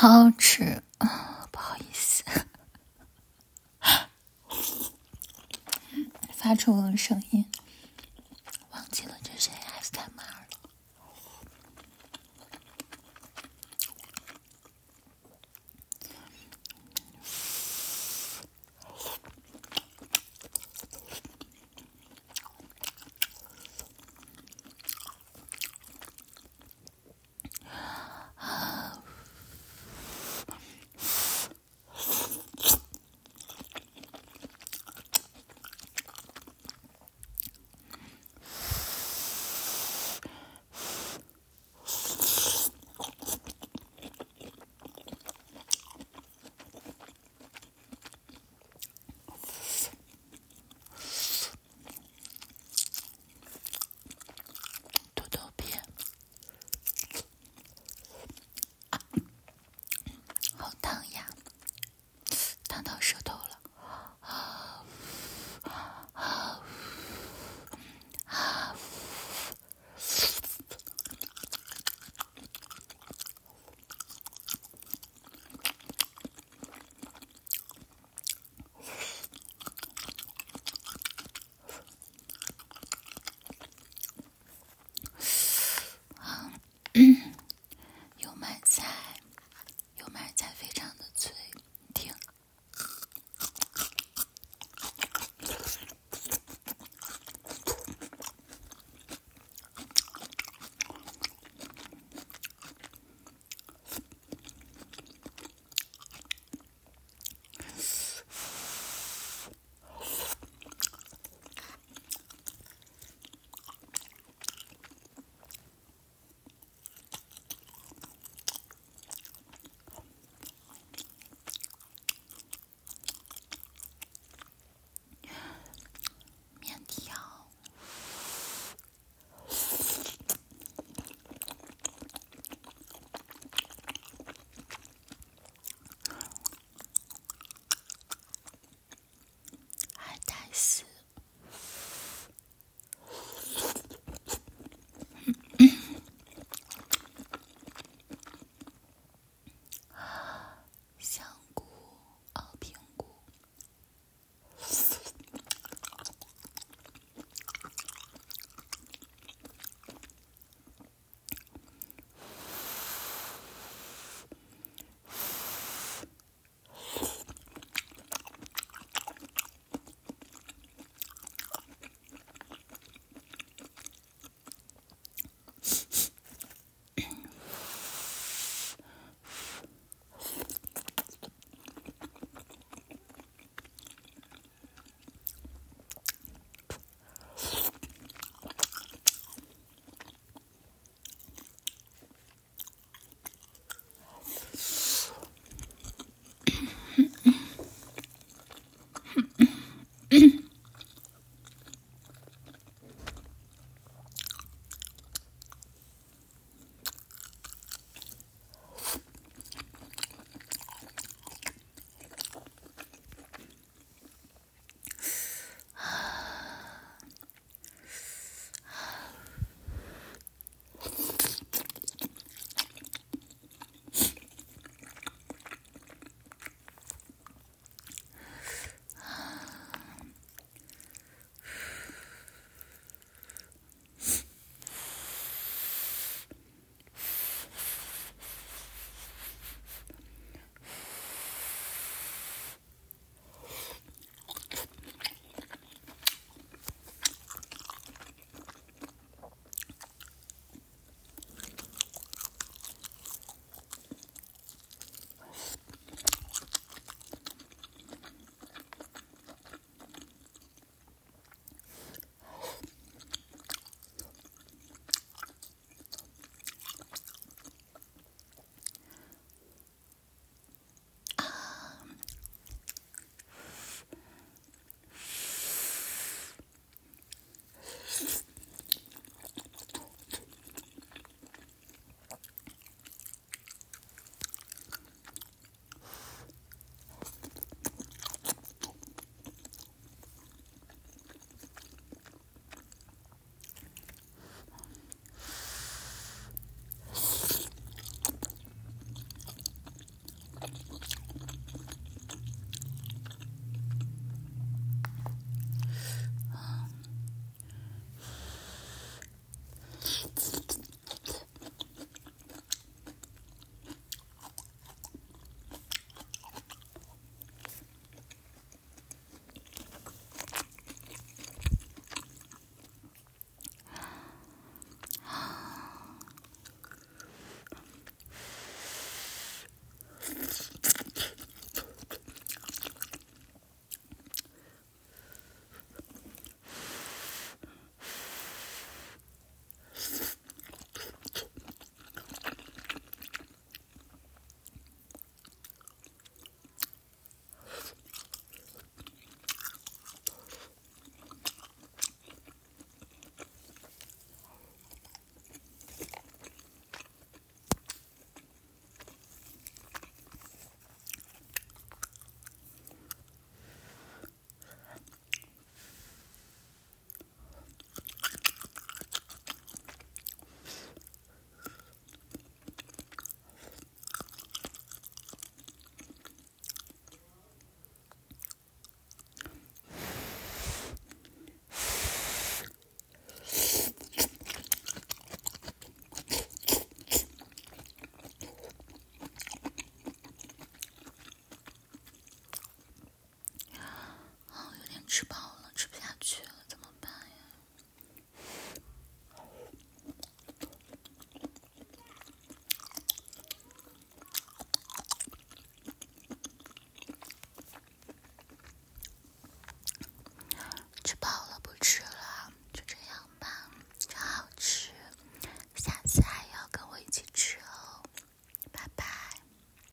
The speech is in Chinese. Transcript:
好吃，啊，不好意思。发出的声音。